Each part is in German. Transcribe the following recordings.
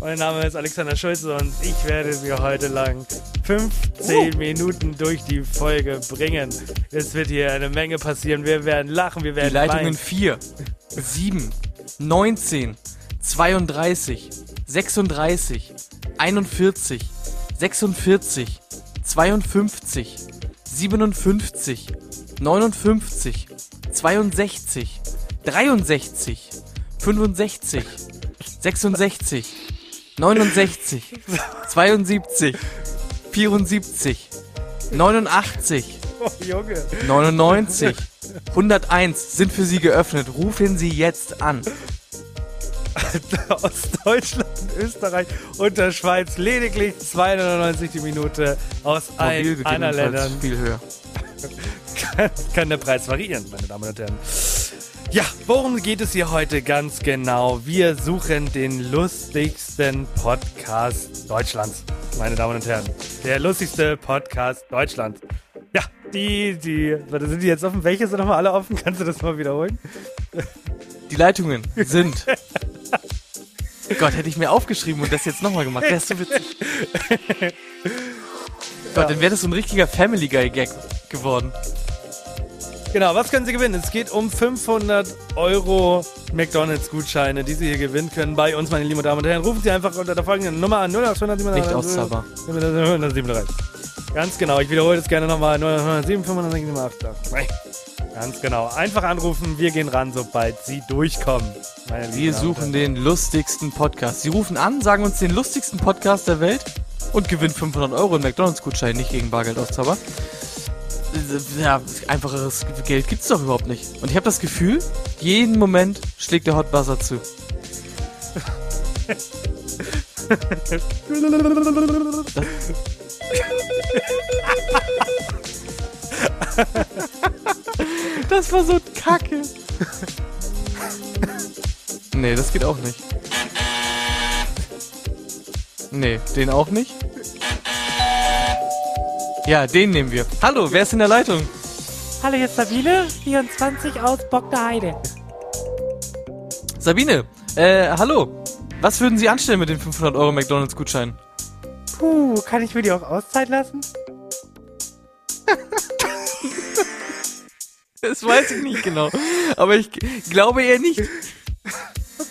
Mein Name ist Alexander Schulze und ich werde Sie heute lang 15 Minuten durch die Folge bringen. Es wird hier eine Menge passieren. Wir werden lachen, wir Die werden Leitungen weinen. 4, 7, 19, 32, 36, 41, 46, 52, 57, 59, 62, 63, 65, 66, 69, 72, 74, 89, Oh, Junge. 99, 101 sind für Sie geöffnet. Rufen Sie jetzt an. aus Deutschland, Österreich und der Schweiz lediglich 2,99 die Minute. Aus allen anderen Ländern viel höher. kann, kann der Preis variieren, meine Damen und Herren. Ja, worum geht es hier heute ganz genau? Wir suchen den lustigsten Podcast Deutschlands, meine Damen und Herren. Der lustigste Podcast Deutschlands. Ja, die, die, warte, sind die jetzt offen? Welche sind nochmal alle offen? Kannst du das mal wiederholen? Die Leitungen sind. Gott, hätte ich mir aufgeschrieben und das jetzt nochmal gemacht. Wäre so witzig. Gott, dann wäre das so ein richtiger Family Guy Gag geworden. Genau, was können Sie gewinnen? Es geht um 500 Euro McDonalds-Gutscheine, die Sie hier gewinnen können bei uns, meine lieben Damen und Herren. Rufen Sie einfach unter der folgenden Nummer an 0800 Nicht auszahlbar. 137. Ganz genau, ich wiederhole das gerne nochmal. 007 567 Ganz genau. Einfach anrufen, wir gehen ran, sobald Sie durchkommen. Wir suchen den lustigsten Podcast. Sie rufen an, sagen uns den lustigsten Podcast der Welt und gewinnen 500 Euro in McDonalds-Gutschein, nicht gegen Bargeld auszahler. Ja, einfacheres Geld gibt's doch überhaupt nicht. Und ich habe das Gefühl, jeden Moment schlägt der Hot Buzzer zu. Das war so kacke. Nee, das geht auch nicht. Nee, den auch nicht. Ja, den nehmen wir. Hallo, wer ist in der Leitung? Hallo, ist Sabine, 24 aus Bock der Heide. Sabine, äh, hallo. Was würden Sie anstellen mit den 500 Euro McDonalds-Gutschein? Puh, kann ich mir die auch auszahlen lassen? Das weiß ich nicht genau. Aber ich glaube eher nicht.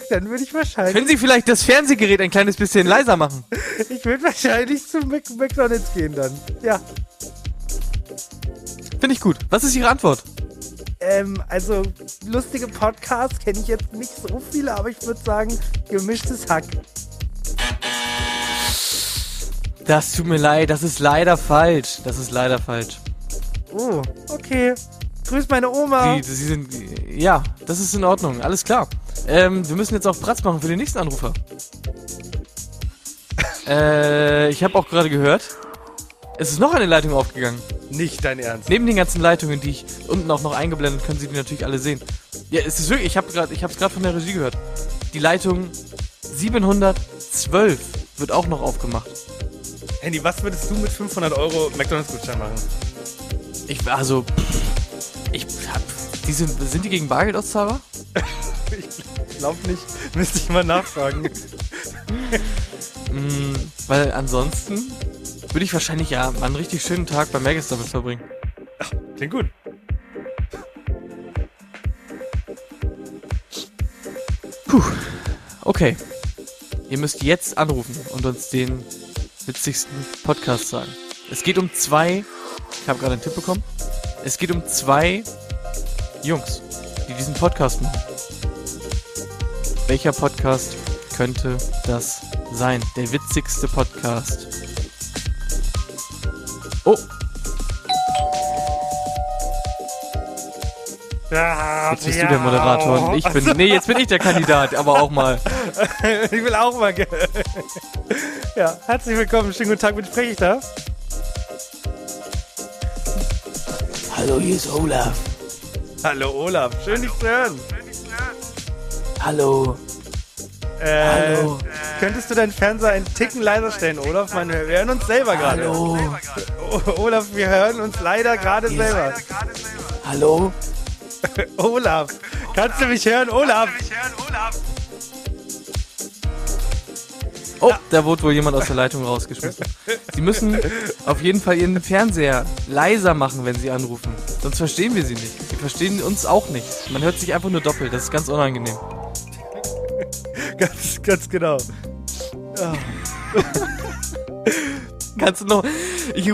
Dann würde ich wahrscheinlich, Können Sie vielleicht das Fernsehgerät ein kleines bisschen leiser machen? ich würde wahrscheinlich zu Mac McDonalds gehen dann. Ja, Finde ich gut. Was ist Ihre Antwort? ähm, also lustige Podcasts kenne ich jetzt nicht so viele, aber ich würde sagen, gemischtes Hack. Das tut mir leid, das ist leider falsch. Das ist leider falsch. Oh, okay. Grüß meine Oma. Die, sie sind. Ja, das ist in Ordnung. Alles klar. Ähm, wir müssen jetzt auch Platz machen für den nächsten Anrufer. äh, ich habe auch gerade gehört, es ist noch eine Leitung aufgegangen. Nicht dein Ernst. Neben den ganzen Leitungen, die ich unten auch noch eingeblendet, können Sie die natürlich alle sehen. Ja, es ist wirklich, ich habe gerade, ich habe es gerade von der Regie gehört. Die Leitung 712 wird auch noch aufgemacht. Handy, was würdest du mit 500 Euro McDonalds-Gutschein machen? Ich, also, ich hab, die sind, sind die gegen Bargeld auszahlbar? Ich glaube nicht. Müsste ich mal nachfragen. Mm, weil ansonsten würde ich wahrscheinlich ja mal einen richtig schönen Tag bei Magus damit verbringen. Klingt gut. Okay. Ihr müsst jetzt anrufen und uns den witzigsten Podcast sagen. Es geht um zwei. Ich habe gerade einen Tipp bekommen. Es geht um zwei Jungs, die diesen Podcast machen. Welcher Podcast könnte das sein? Der witzigste Podcast. Oh, Jetzt bist du der Moderator und ich bin. Nee, jetzt bin ich der Kandidat, aber auch mal. ich will auch mal. ja, herzlich willkommen. Schönen guten Tag, mit spreche ich da? Hallo, hier ist Olaf. Hallo Olaf, schön dich zu hören. Hallo. Äh, Hallo. Könntest du deinen Fernseher einen Ticken leiser stellen, Olaf? Mann, wir hören uns selber gerade. Hallo. Olaf, wir hören uns leider gerade selber. Hallo. Olaf, kannst du mich hören, Olaf? Oh, da wurde wohl jemand aus der Leitung rausgeschmissen. Sie müssen auf jeden Fall Ihren Fernseher leiser machen, wenn Sie anrufen. Sonst verstehen wir Sie nicht. Sie verstehen uns auch nicht. Man hört sich einfach nur doppelt. Das ist ganz unangenehm. Ganz, ganz genau. Kannst du noch. Ich,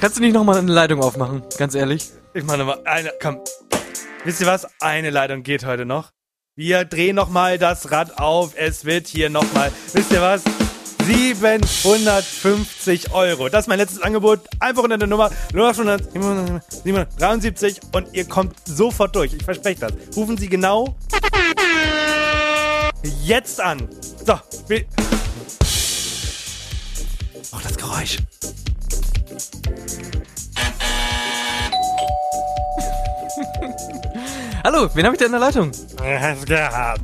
kannst du nicht nochmal eine Leitung aufmachen? Ganz ehrlich. Ich meine mal, eine, komm. Wisst ihr was? Eine Leitung geht heute noch. Wir drehen nochmal das Rad auf. Es wird hier nochmal, wisst ihr was? 750 Euro. Das ist mein letztes Angebot. Einfach unter der Nummer 0800 773 und ihr kommt sofort durch. Ich verspreche das. Rufen Sie genau jetzt an. So, wir. Auch das Geräusch. Hallo, wen habe ich da in der Leitung? Gerhard.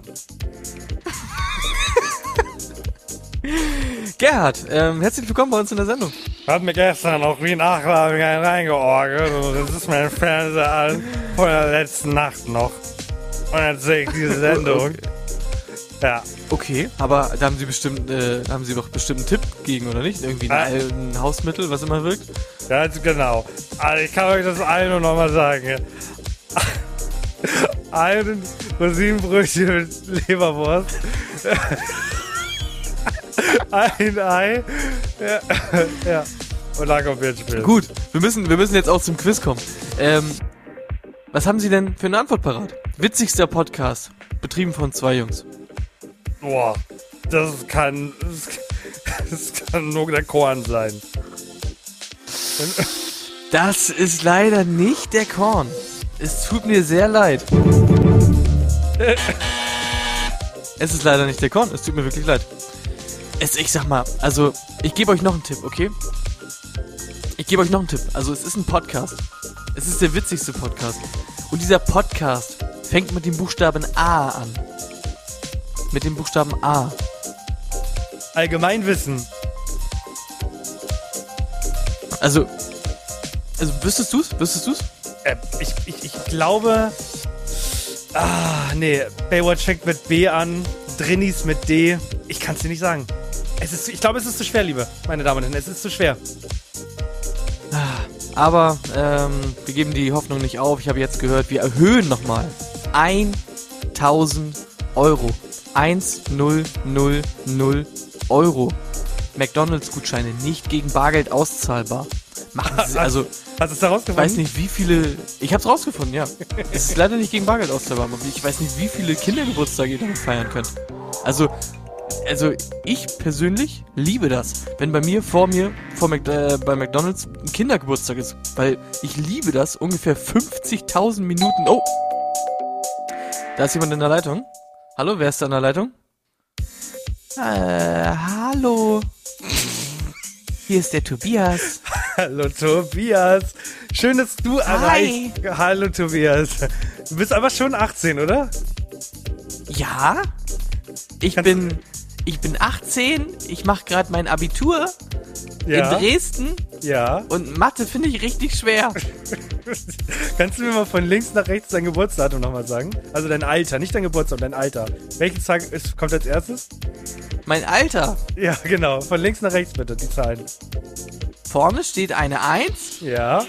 Gerhard, ähm, herzlich willkommen bei uns in der Sendung. Hat mir gestern auch wie Nachladung einen reingeorgelt und das ist mein Fernseher an von der letzten Nacht noch. Und jetzt sehe ich diese Sendung. Ja. Okay, aber da haben Sie bestimmt, äh, haben Sie doch bestimmt einen Tipp gegen, oder nicht? Irgendwie ein, ein Hausmittel, was immer wirkt? Ganz genau. Also ich kann euch das allen nur nochmal sagen. Ein Rosinenbrötchen mit Leberwurst. Ein Ei. Ja. ja. Und dann kommt Bierspiel. Gut, wir müssen, wir müssen jetzt auch zum Quiz kommen. Ähm, was haben Sie denn für eine Antwort parat? Witzigster Podcast, betrieben von zwei Jungs. Boah, das kann, das kann nur der Korn sein. Das ist leider nicht der Korn. Es tut mir sehr leid. Es ist leider nicht der Korn. Es tut mir wirklich leid. Es, ich sag mal, also, ich gebe euch noch einen Tipp, okay? Ich gebe euch noch einen Tipp. Also, es ist ein Podcast. Es ist der witzigste Podcast. Und dieser Podcast fängt mit dem Buchstaben A an. Mit dem Buchstaben A. Allgemeinwissen. Also, also wüsstest du's? Wüsstest du's? Äh, ich, ich, ich glaube. Ah, nee. Baywatch fängt mit B an. Drinnies mit D. Ich kann es dir nicht sagen. Es ist, ich glaube, es ist zu schwer, liebe meine Damen und Herren. Es ist zu schwer. Aber ähm, wir geben die Hoffnung nicht auf. Ich habe jetzt gehört, wir erhöhen nochmal 1000 Euro. 1000 Euro. McDonalds-Gutscheine nicht gegen Bargeld auszahlbar. Machen Sie, also, Hast du es da ich rausgefunden? weiß nicht, wie viele. Ich hab's rausgefunden, ja. Es ist leider nicht gegen Bargeld auszahlbar, aber ich weiß nicht, wie viele Kindergeburtstage ihr damit feiern könnt. Also, also ich persönlich liebe das, wenn bei mir vor mir vor Mac, äh, bei McDonald's ein Kindergeburtstag ist, weil ich liebe das ungefähr 50.000 Minuten. Oh, da ist jemand in der Leitung. Hallo, wer ist da in der Leitung? Äh, hallo. Hier ist der Tobias. Hallo Tobias. Schön, dass du erreicht. Hallo Tobias. Du bist aber schon 18, oder? Ja, ich Kannst- bin ich bin 18, ich mache gerade mein Abitur in Dresden Ja. und Mathe finde ich richtig schwer. Kannst du mir mal von links nach rechts dein Geburtsdatum nochmal sagen? Also dein Alter, nicht dein Geburtstag, dein Alter. Welchen Tag ist, kommt als erstes? Mein Alter, Ja, genau. Von links nach rechts bitte, die Zahlen. vorne steht eine 1 Ja.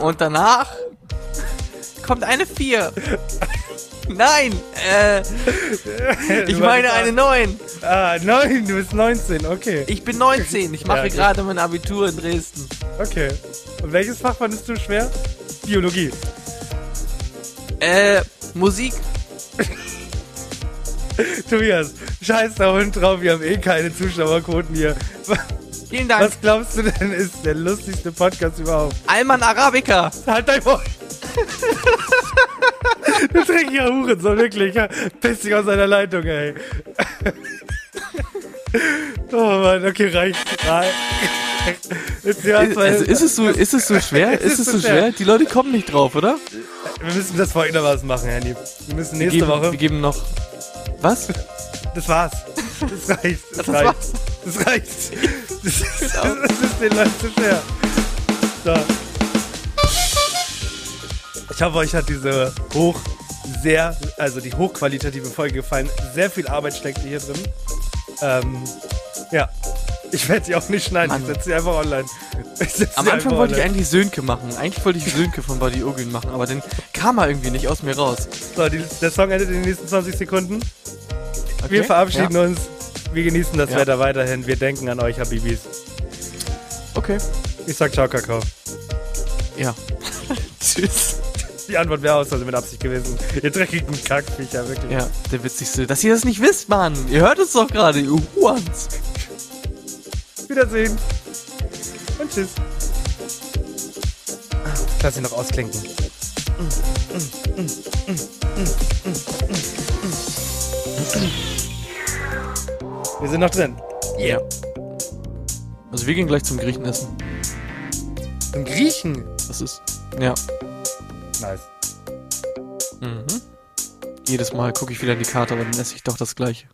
und danach kommt eine 4. Nein, äh, ich meine eine 9. Ah, neun, du bist 19, okay. Ich bin 19, ich mache Ja, gut. gerade mein Abitur in Dresden. Okay. Und welches Fach fandest du schwer? Biologie. Äh, Musik, Tobias, scheiß da Hund drauf, wir haben eh keine Zuschauerquoten hier. vielen Dank. Was glaubst du denn ist der lustigste Podcast überhaupt? Alman Arabica. Halt dein Maul. Du dreckiger Hurensohn, wirklich. Ja. Piss dich aus seiner Leitung, ey. Oh Mann, okay, reicht. Ist, also ist es so, ist es so schwer? Ist es so schwer? Die Leute kommen nicht drauf, oder? Wir müssen das folgendermaßen machen, Handy. Wir müssen Wir nächste geben, Woche. wir geben noch. Was? Das war's. Das reicht. Das, Das reicht. war's. Das reicht. Das ist, das ist den Leuten zu schwer. So. Ich hoffe, euch hat diese hoch, sehr, also die hochqualitative Folge gefallen. Sehr viel Arbeit steckt hier drin. Ähm, ja. Ich werde sie auch nicht schneiden. Mann. Ich setze sie einfach online. Ich Am Anfang wollte ich online. eigentlich Sönke machen. Eigentlich wollte ich Sönke von Body Ogün machen, aber den kam er irgendwie nicht aus mir raus. So, die, der Song endet in den nächsten 20 Sekunden. Okay? Wir verabschieden ja. uns. Wir genießen das Ja. Wetter weiterhin. Wir denken an euch, Habibis. Okay. Ich sag ciao, Kakao. Ja. Tschüss. Die Antwort wäre aus, also mit Absicht gewesen. Ihr dreckigen Kackviecher, wirklich. Ja, der witzigste. Dass ihr das nicht wisst, Mann. Ihr hört es doch gerade, ihr Huans. Wiedersehen. Und tschüss. Lass ihn noch ausklinken. Wir sind noch drin. Yeah. Also wir gehen gleich zum Griechen essen. Zum Griechen. Das ist. Ja. Nice. Mhm. Jedes Mal gucke ich wieder in die Karte, aber dann esse ich doch das gleiche.